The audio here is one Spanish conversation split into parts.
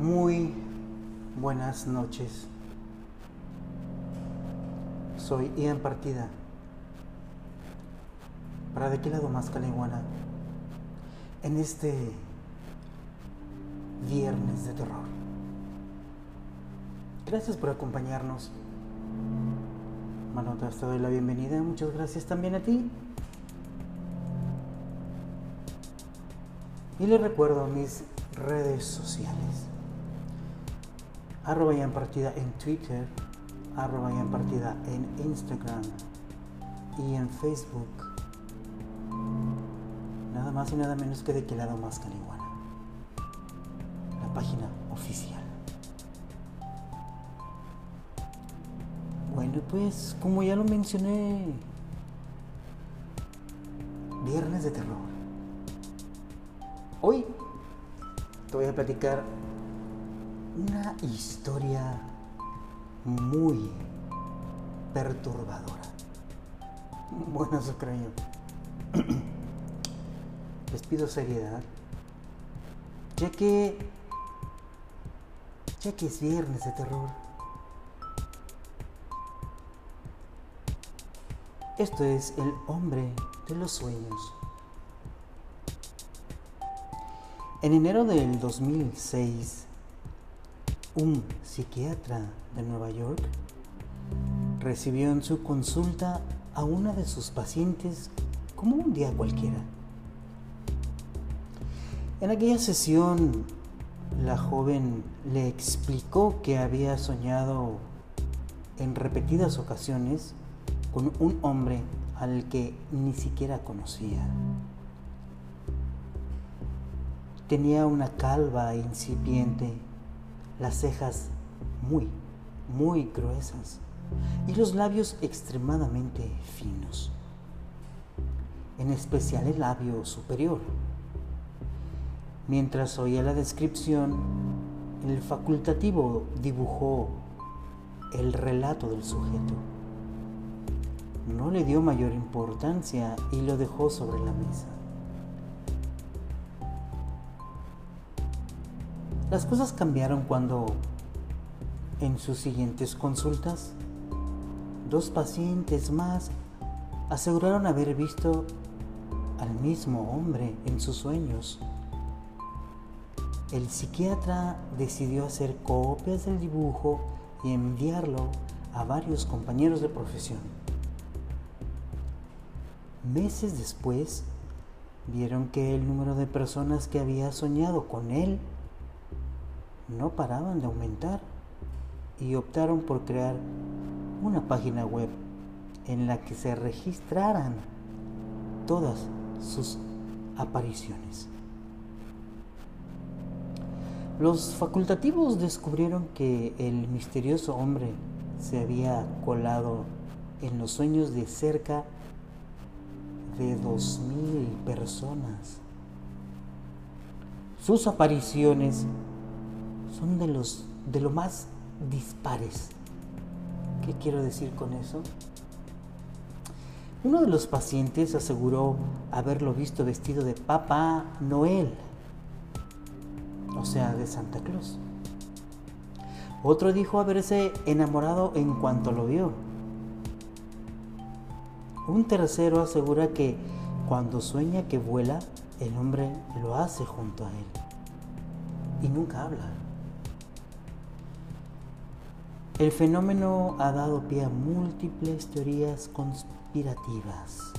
Muy buenas noches. Soy Ian Partida. ¿Para de qué lado más caliguana? En este viernes de terror. Gracias por acompañarnos. Manotas, te doy la bienvenida. Muchas gracias también a ti. Y les recuerdo mis redes sociales. Arroba en partida en Twitter, arroba en partida en Instagram y en Facebook. Nada más y nada menos que de que lado más caliguana. La página oficial. Bueno, pues como ya lo mencioné, viernes de terror. Hoy te voy a platicar una historia muy perturbadora. Bueno, eso creo. Les pido seriedad, ya que, ya que es viernes de terror. Esto es el hombre de los sueños. En enero del 2006, un psiquiatra de Nueva York recibió en su consulta a una de sus pacientes como un día cualquiera. En aquella sesión, la joven le explicó que había soñado en repetidas ocasiones con un hombre al que ni siquiera conocía. Tenía una calva incipiente, las cejas muy, muy gruesas y los labios extremadamente finos, en especial el labio superior. Mientras oía la descripción, el facultativo dibujó el relato del sujeto no le dio mayor importancia y lo dejó sobre la mesa. Las cosas cambiaron cuando, en sus siguientes consultas, dos pacientes más aseguraron haber visto al mismo hombre en sus sueños. El psiquiatra decidió hacer copias del dibujo y enviarlo a varios compañeros de profesión. Meses después, vieron que el número de personas que había soñado con él no paraban de aumentar y optaron por crear una página web en la que se registraran todas sus apariciones. Los facultativos descubrieron que el misterioso hombre se había colado en los sueños de cerca de dos mil personas. Sus apariciones son de los de lo más dispares. ¿Qué quiero decir con eso? Uno de los pacientes aseguró haberlo visto vestido de Papá Noel, o sea, de Santa Claus. Otro dijo haberse enamorado en cuanto lo vio. Un tercero asegura que cuando sueña que vuela, el hombre lo hace junto a él y nunca habla. El fenómeno ha dado pie a múltiples teorías conspirativas.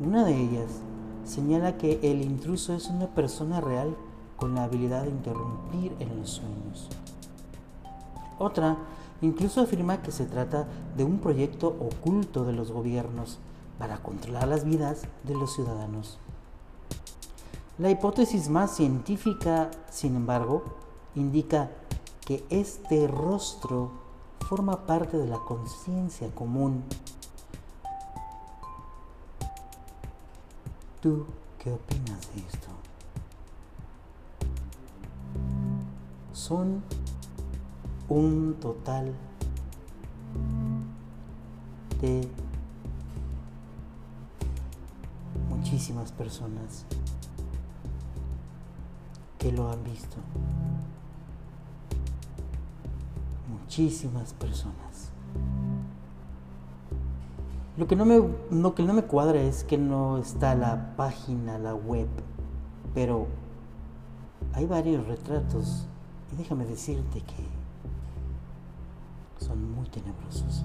Una de ellas señala que el intruso es una persona real con la habilidad de interrumpir en los sueños. Otra incluso afirma que se trata de un proyecto oculto de los gobiernos para controlar las vidas de los ciudadanos. La hipótesis más científica, sin embargo, indica que este rostro forma parte de la conciencia común. ¿Tú qué opinas de esto? Son un total de muchísimas personas que lo han visto. Muchísimas personas. Lo que no me, lo que no me cuadra es que no está la página, la web, pero hay varios retratos y déjame decirte que son muy tenebrosos.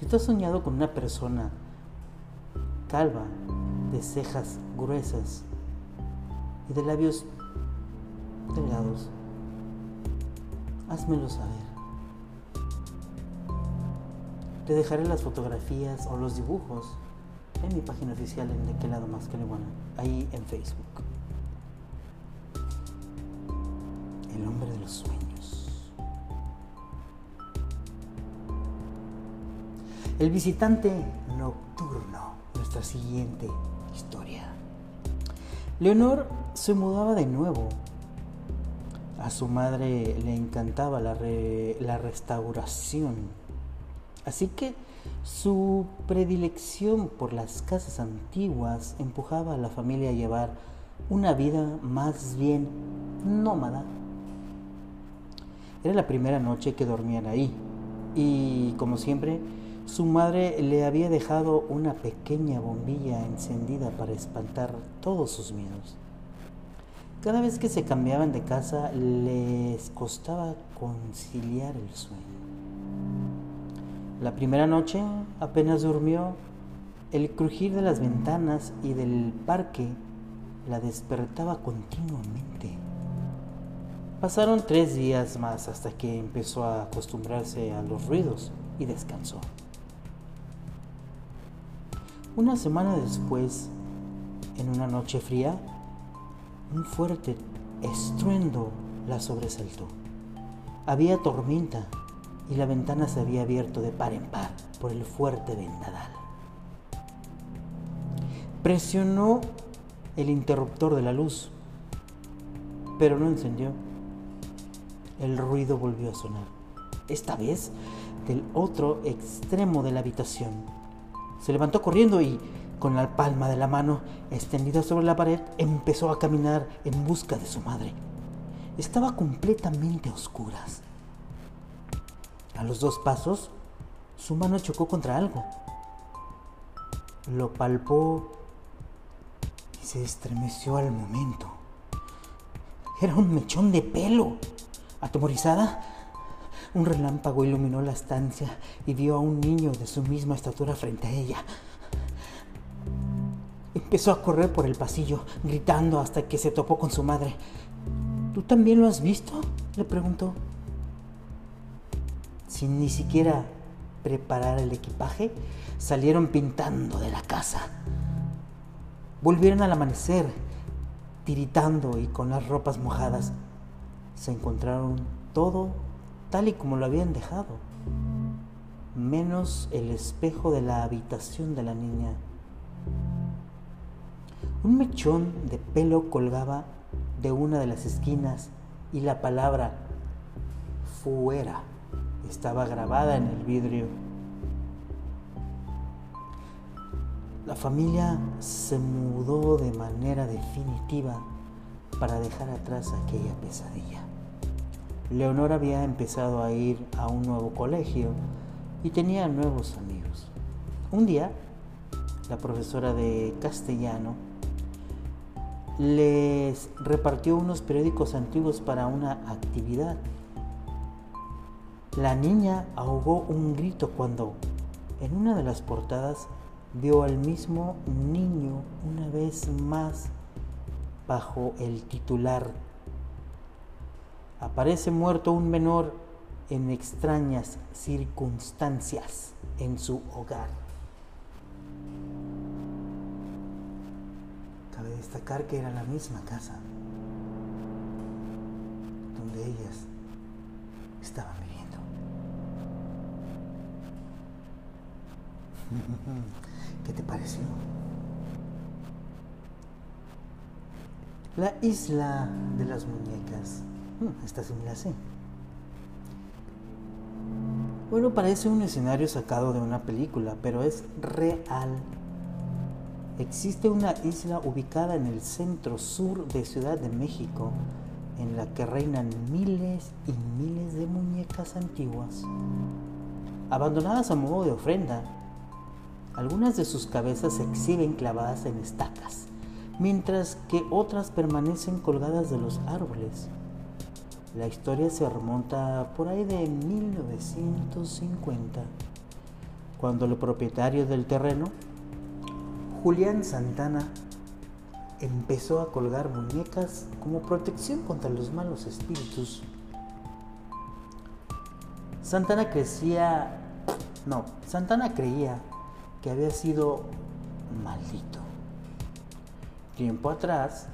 Si tú has soñado con una persona calva, de cejas gruesas y de labios delgados, házmelo saber. Te dejaré las fotografías o los dibujos en mi página oficial en De qué lado más que le ahí en Facebook. El hombre de los sueños. El visitante nocturno, nuestra siguiente historia. Leonor se mudaba de nuevo. A su madre le encantaba la restauración Así que su predilección por las casas antiguas empujaba a la familia a llevar una vida más bien nómada. Era la primera noche que dormían ahí y, como siempre, su madre le había dejado una pequeña bombilla encendida para espantar todos sus miedos. Cada vez que se cambiaban de casa les costaba conciliar el sueño. La primera noche apenas durmió, el crujir de las ventanas y del parque la despertaba continuamente. Pasaron tres días más hasta que empezó a acostumbrarse a los ruidos y descansó. Una semana después, en una noche fría, un fuerte estruendo la sobresaltó. Había tormenta y la ventana se había abierto de par en par por el fuerte vendadal. Presionó el interruptor de la luz, pero no encendió. El ruido volvió a sonar, esta vez del otro extremo de la habitación. Se levantó corriendo y, con la palma de la mano extendida sobre la pared, empezó a caminar en busca de su madre. Estaba completamente a oscuras. A los dos pasos, su mano chocó contra algo. Lo palpó y se estremeció al momento. Era un mechón de pelo. Atemorizada, un relámpago iluminó la estancia y vio a un niño de su misma estatura frente a ella. Empezó a correr por el pasillo, gritando hasta que se topó con su madre. ¿Tú también lo has visto? le preguntó sin ni siquiera preparar el equipaje, salieron pintando de la casa. Volvieron al amanecer, tiritando y con las ropas mojadas. Se encontraron todo tal y como lo habían dejado, menos el espejo de la habitación de la niña. Un mechón de pelo colgaba de una de las esquinas y la palabra fuera estaba grabada en el vidrio. La familia se mudó de manera definitiva para dejar atrás aquella pesadilla. Leonor había empezado a ir a un nuevo colegio y tenía nuevos amigos. Un día, la profesora de castellano les repartió unos periódicos antiguos para una actividad la niña ahogó un grito cuando, en una de las portadas, vio al mismo niño una vez más bajo el titular. Aparece muerto un menor en extrañas circunstancias en su hogar. Cabe destacar que era la misma casa donde ellas estaban. ¿Qué te pareció? La isla de las muñecas. Hmm, esta sí. Bueno, parece un escenario sacado de una película, pero es real. existe una isla ubicada en el centro sur de Ciudad de México en la que reinan miles y miles de muñecas antiguas, abandonadas a modo de ofrenda. Algunas de sus cabezas se exhiben clavadas en estacas, mientras que otras permanecen colgadas de los árboles. La historia se remonta por ahí de 1950, cuando el propietario del terreno, Julián Santana, empezó a colgar muñecas como protección contra los malos espíritus. Santana crecía, no, Santana creía que había sido maldito. Tiempo atrás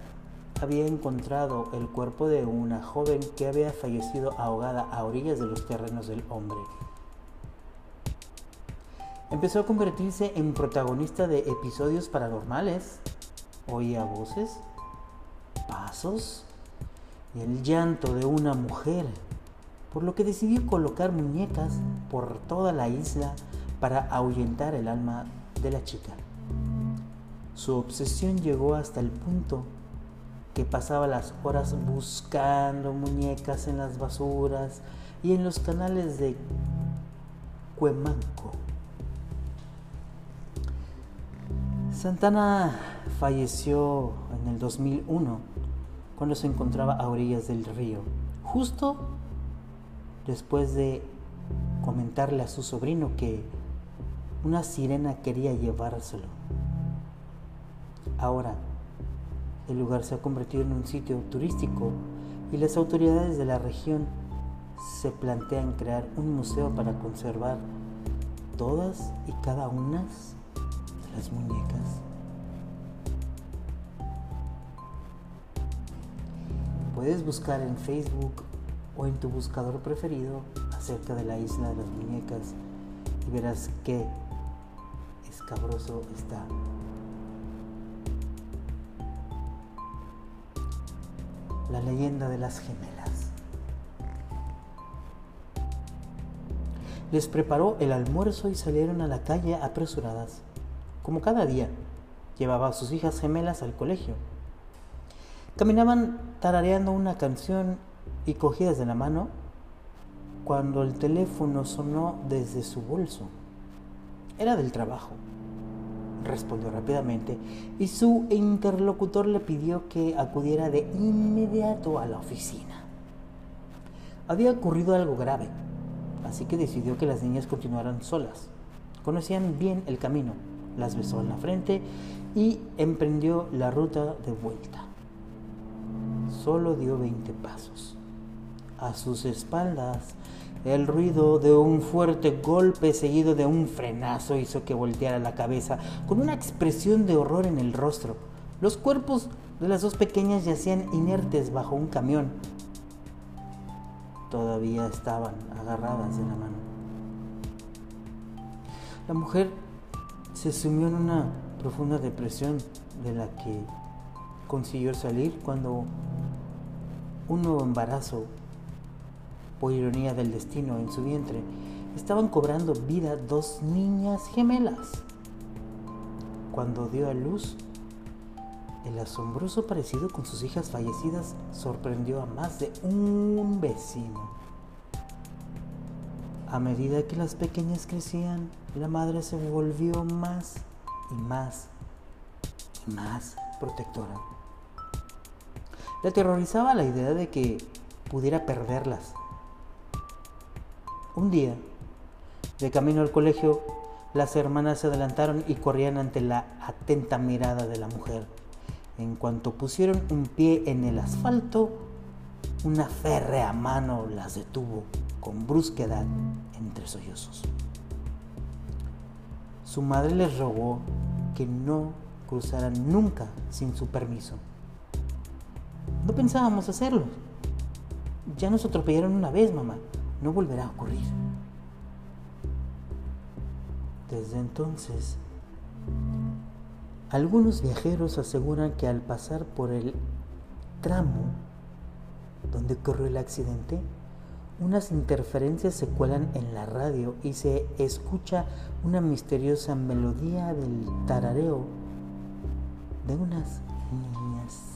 había encontrado el cuerpo de una joven que había fallecido ahogada a orillas de los terrenos del hombre. Empezó a convertirse en protagonista de episodios paranormales Oía voces, pasos y el llanto de una mujer, por lo que decidió colocar muñecas por toda la isla para ahuyentar el alma de la chica. Su obsesión llegó hasta el punto que pasaba las horas buscando muñecas en las basuras y en los canales de Cuemanco. Santana falleció en el 2001 cuando se encontraba a orillas del río, justo después de comentarle a su sobrino que una sirena quería llevárselo. Ahora, el lugar se ha convertido en un sitio turístico y las autoridades de la región se plantean crear un museo para conservar todas y cada una de las muñecas. Puedes buscar en Facebook o en tu buscador preferido acerca de la isla de las muñecas y verás qué escabroso está. La leyenda de las gemelas. Les preparó el almuerzo y salieron a la calle apresuradas. Como cada día, llevaba a sus hijas gemelas al colegio Caminaban tarareando una canción y cogidas de la mano cuando el teléfono sonó desde su bolso. Era del trabajo. Respondió rápidamente y su interlocutor le pidió que acudiera de inmediato a la oficina. Había ocurrido algo grave, así que decidió que las niñas continuaran solas. Conocían bien el camino, las besó en la frente y emprendió la ruta de vuelta solo dio 20 pasos. A sus espaldas, el ruido de un fuerte golpe seguido de un frenazo hizo que volteara la cabeza con una expresión de horror en el rostro. Los cuerpos de las dos pequeñas yacían inertes bajo un camión. Todavía estaban agarradas de la mano. La mujer se sumió en una profunda depresión de la que consiguió salir cuando un nuevo embarazo, por ironía del destino, en su vientre, estaban cobrando vida dos niñas gemelas. Cuando dio a luz, el asombroso parecido con sus hijas fallecidas sorprendió a más de un vecino. A medida que las pequeñas crecían, la madre se volvió más y más y más protectora. Le aterrorizaba la idea de que pudiera perderlas. Un día, de camino al colegio, las hermanas se adelantaron y corrían ante la atenta mirada de la mujer. En cuanto pusieron un pie en el asfalto, una férrea mano las detuvo con brusquedad entre sollozos. Su madre les rogó que no cruzaran nunca sin su permiso. No pensábamos hacerlo. Ya nos atropellaron una vez, mamá. No volverá a ocurrir. Desde entonces, algunos viajeros aseguran que al pasar por el tramo donde ocurrió el accidente, unas interferencias se cuelan en la radio y se escucha una misteriosa melodía del tarareo de unas niñas.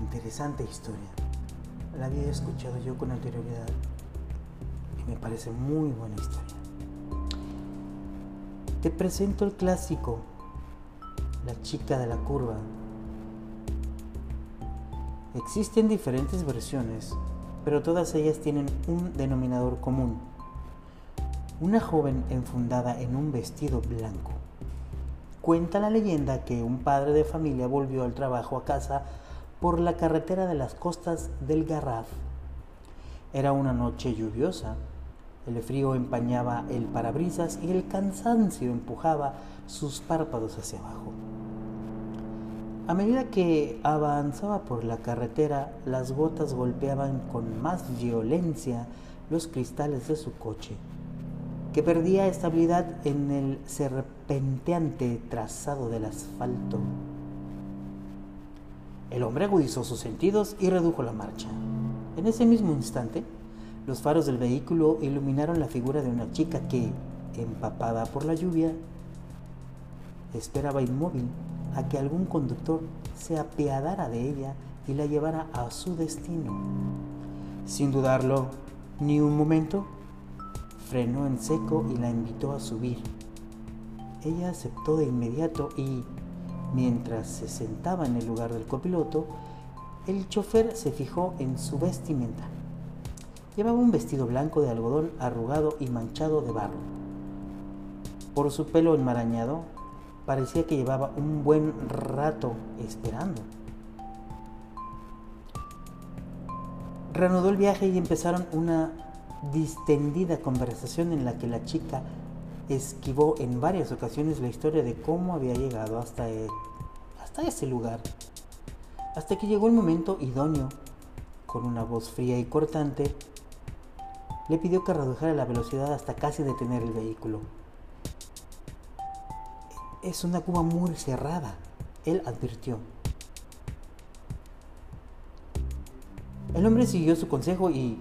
Interesante historia. La había escuchado yo con anterioridad y me parece muy buena historia. Te presento el clásico, La chica de la curva. Existen diferentes versiones, pero todas ellas tienen un denominador común. Una joven enfundada en un vestido blanco. Cuenta la leyenda que un padre de familia volvió al trabajo a casa por la carretera de las costas del Garraf. Era una noche lluviosa. El frío empañaba el parabrisas y el cansancio empujaba sus párpados hacia abajo. A medida que avanzaba por la carretera, las gotas golpeaban con más violencia los cristales de su coche, que perdía estabilidad en el serpenteante trazado del asfalto. El hombre agudizó sus sentidos y redujo la marcha. En ese mismo instante, los faros del vehículo iluminaron la figura de una chica que, empapada por la lluvia, esperaba inmóvil a que algún conductor se apiadara de ella y la llevara a su destino. Sin dudarlo ni un momento, frenó en seco y la invitó a subir. Ella aceptó de inmediato y, mientras se sentaba en el lugar del copiloto, el chofer se fijó en su vestimenta. Llevaba un vestido blanco de algodón arrugado y manchado de barro. Por su pelo enmarañado parecía que llevaba un buen rato esperando. Reanudó el viaje y empezaron una distendida conversación en la que la chica esquivó en varias ocasiones la historia de cómo había llegado hasta, e, hasta ese lugar. Hasta que llegó el momento idóneo, con una voz fría y cortante, le pidió que redujera la velocidad hasta casi detener el vehículo es una cuba muy cerrada, él advirtió. El hombre siguió su consejo y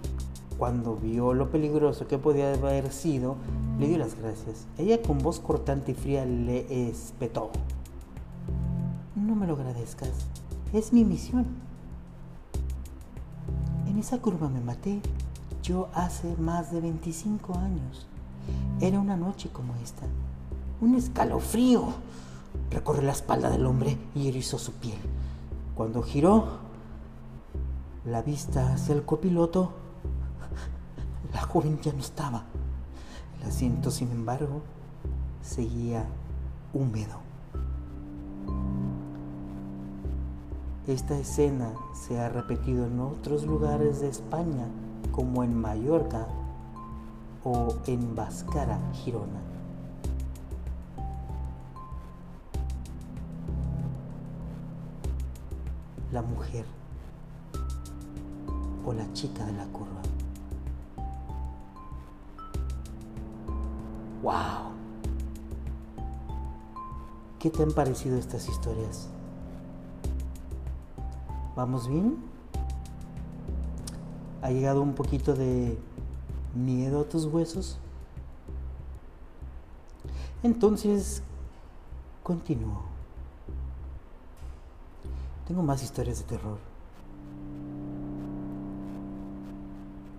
cuando vio lo peligroso que podía haber sido, le dio las gracias. Ella con voz cortante y fría le espetó. No me lo agradezcas, es mi misión. En esa curva me maté yo hace más de 25 años. Era una noche como esta. Un escalofrío recorrió la espalda del hombre y erizó su piel. Cuando giró la vista hacia el copiloto, la joven ya no estaba. El asiento, sin embargo, seguía húmedo. Esta escena se ha repetido en otros lugares de España, como en Mallorca o en Bascara, Girona. la mujer o la chica de la curva. ¡Wow! ¿Qué te han parecido estas historias? ¿Vamos bien? ¿Ha llegado un poquito de miedo a tus huesos? Entonces, continúo. Tengo más historias de terror.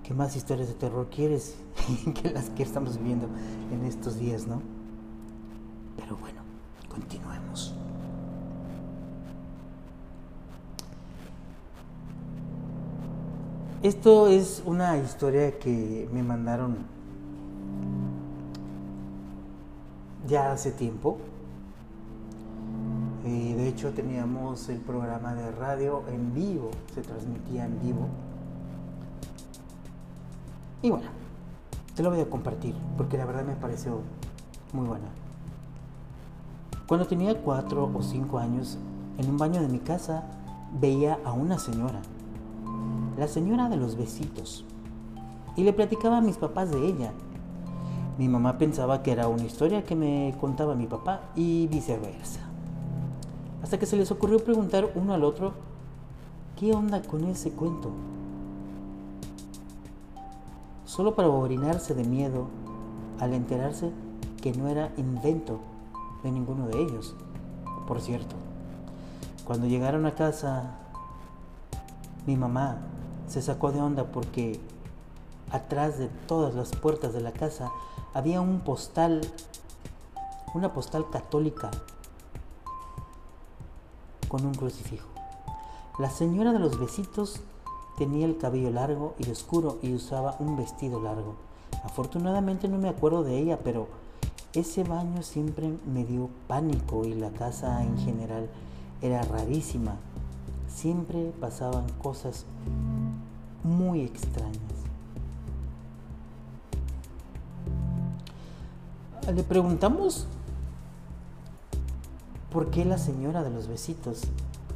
¿Qué más historias de terror quieres que las que estamos viviendo en estos días, no? Pero bueno, continuemos. Esto es una historia que me mandaron ya hace tiempo de hecho teníamos el programa de radio en vivo, se transmitía en vivo. Y bueno, te lo voy a compartir porque la verdad me pareció muy buena. Cuando tenía cuatro o cinco años, en un baño de mi casa veía a una señora, la señora de los besitos, y le platicaba a mis papás de ella. Mi mamá pensaba que era una historia que me contaba mi papá y viceversa hasta que se les ocurrió preguntar uno al otro, ¿qué onda con ese cuento? Solo para orinarse de miedo al enterarse que no era invento de ninguno de ellos. Por cierto, cuando llegaron a casa, mi mamá se sacó de onda porque atrás de todas las puertas de la casa había un postal, una postal católica con un crucifijo. La señora de los besitos tenía el cabello largo y oscuro y usaba un vestido largo. Afortunadamente no me acuerdo de ella, pero ese baño siempre me dio pánico y la casa en general era rarísima. Siempre pasaban cosas muy extrañas. Le preguntamos por qué la señora de los besitos,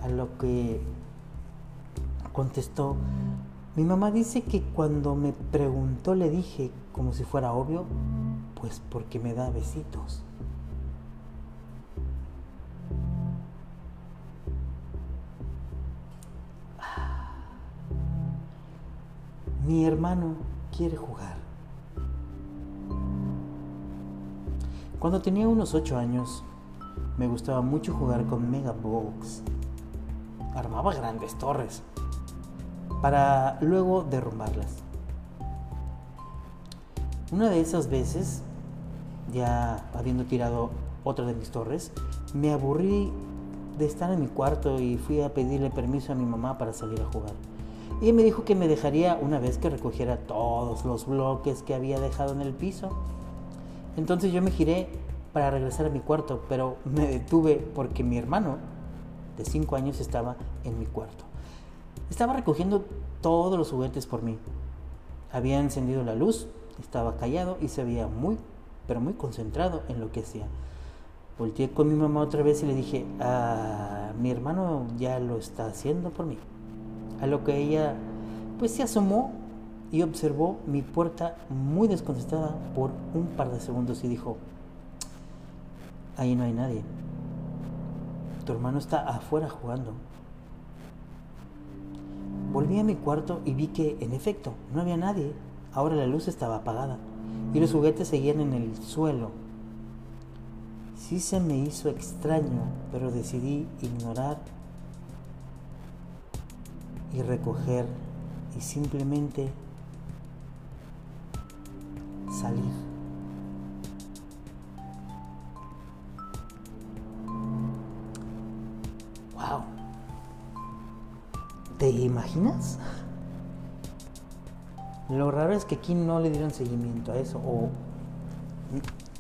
a lo que contestó, mi mamá dice que cuando me preguntó le dije, como si fuera obvio, pues porque me da besitos. Mi hermano quiere jugar. Cuando tenía unos 8 años, me gustaba mucho jugar con Megabox. Armaba grandes torres para luego derrumbarlas. Una de esas veces, ya habiendo tirado otra de mis torres, me aburrí de estar en mi cuarto y fui a pedirle permiso a mi mamá para salir a jugar. Y me dijo que me dejaría una vez que recogiera todos los bloques que había dejado en el piso. Entonces yo me giré para regresar a mi cuarto, pero me detuve porque mi hermano de 5 años estaba en mi cuarto. Estaba recogiendo todos los juguetes por mí. Había encendido la luz, estaba callado y se veía muy, pero muy concentrado en lo que hacía. Volteé con mi mamá otra vez y le dije, ah, mi hermano ya lo está haciendo por mí. A lo que ella pues se asomó y observó mi puerta muy descontestada por un par de segundos y dijo, ahí no hay nadie. Tu hermano está afuera jugando. Volví a mi cuarto y vi que, en efecto, no había nadie. Ahora la luz estaba apagada y los juguetes seguían en el suelo. Sí se me hizo extraño, pero decidí ignorar y recoger y simplemente salir. ¿Te imaginas? Lo raro es que aquí no le dieron seguimiento a eso o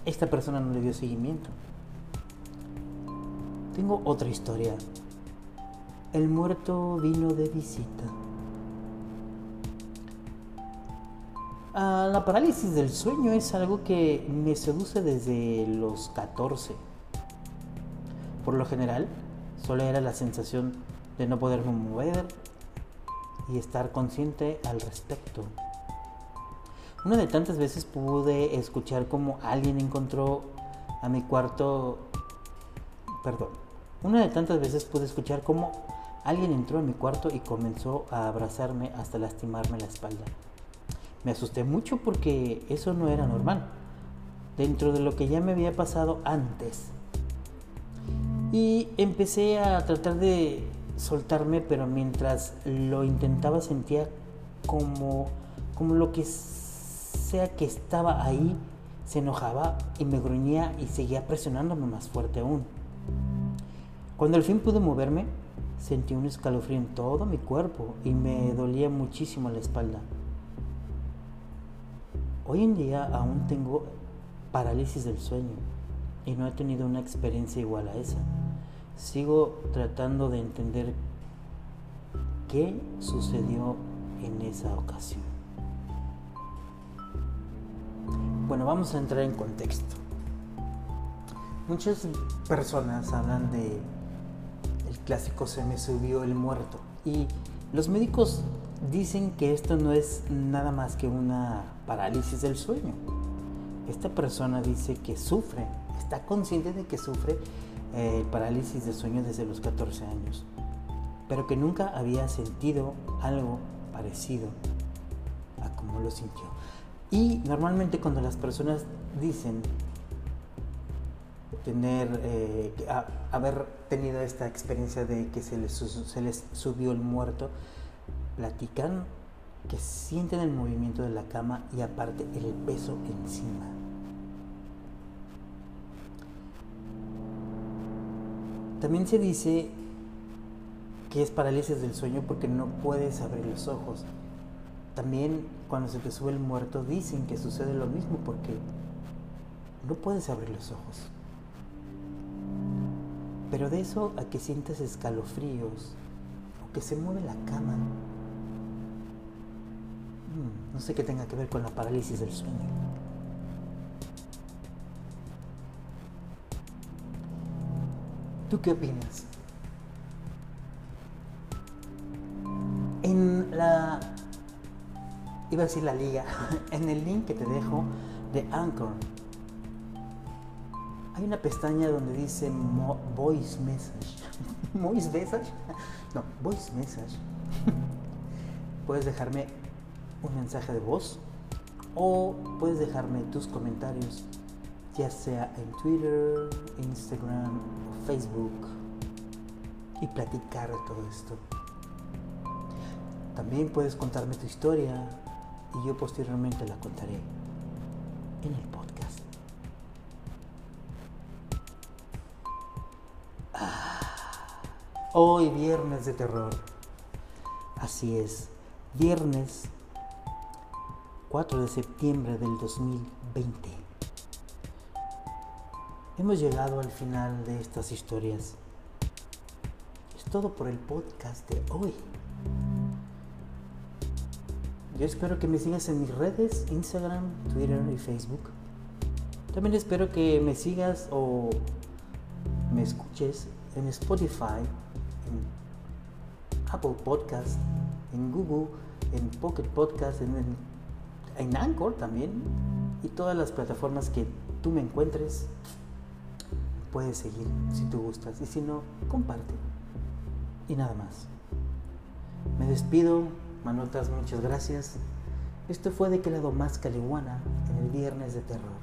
esta persona no le dio seguimiento. Tengo otra historia el muerto vino de visita. La parálisis del sueño es algo que me seduce desde los 14. Por lo general, solo era la sensación de no poderme mover y estar consciente al respecto. Una de tantas veces pude escuchar como alguien encontró a mi cuarto, perdón, una de tantas veces pude escuchar como Alguien entró en mi cuarto y comenzó a abrazarme hasta lastimarme la espalda. Me asusté mucho porque eso no era normal, dentro de lo que ya me había pasado antes. Y empecé a tratar de soltarme, pero mientras lo intentaba sentía como, como lo que sea que estaba ahí se enojaba y me gruñía y seguía presionándome más fuerte aún. Cuando al fin pude moverme, Sentí un escalofrío en todo mi cuerpo y me dolía muchísimo la espalda. Hoy en día aún tengo parálisis del sueño y no he tenido una experiencia igual a esa. Sigo tratando de entender qué sucedió en esa ocasión. Bueno, vamos a entrar en contexto. Muchas personas hablan de clásico se me subió el muerto. Y los médicos dicen que esto no es nada más que una parálisis del sueño. Esta persona dice que sufre, está consciente de que sufre eh, parálisis del sueño desde los 14 años, pero que nunca había sentido algo parecido a como lo sintió. Y normalmente cuando las personas dicen tener, eh, haber tenido esta experiencia de que se les subió el muerto, platican que sienten el movimiento de la cama y aparte el peso encima. También se dice que es parálisis del sueño porque no puedes abrir los ojos. También cuando se te sube el muerto dicen que sucede lo mismo porque no puedes abrir los ojos. Pero de eso a que sientes escalofríos o que se mueve la cama, mm, no sé qué tenga que ver con la parálisis del sueño. ¿Tú qué opinas? En la iba a decir la liga, en el link que te dejo de Anchor, hay una pestaña donde dice Voice Message. ¿Voice Message? No, Voice Message. puedes dejarme un mensaje de voz o puedes dejarme tus comentarios, ya sea en Twitter, Instagram o Facebook, y platicar de todo esto. También puedes contarme tu historia, y yo posteriormente la contaré en el podcast. Ah, hoy viernes de terror. Así es, viernes 4 de septiembre del 2020. Hemos llegado al final de estas historias. Es todo por el podcast de hoy. Yo espero que me sigas en mis redes, Instagram, Twitter y Facebook. También espero que me sigas o me escuches en Spotify, en Apple Podcast, en Google, en Pocket Podcast, en, en, Anchor también. Y todas las plataformas que tú me encuentres, puedes seguir si tú gustas. Y si no, comparte. Y nada más. Me despido Manotas, muchas gracias. Esto fue de qué lado más caliguana en el viernes de terror.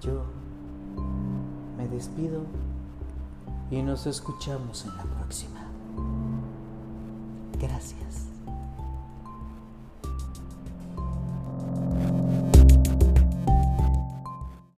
Yo me despido y nos escuchamos en la próxima. Gracias.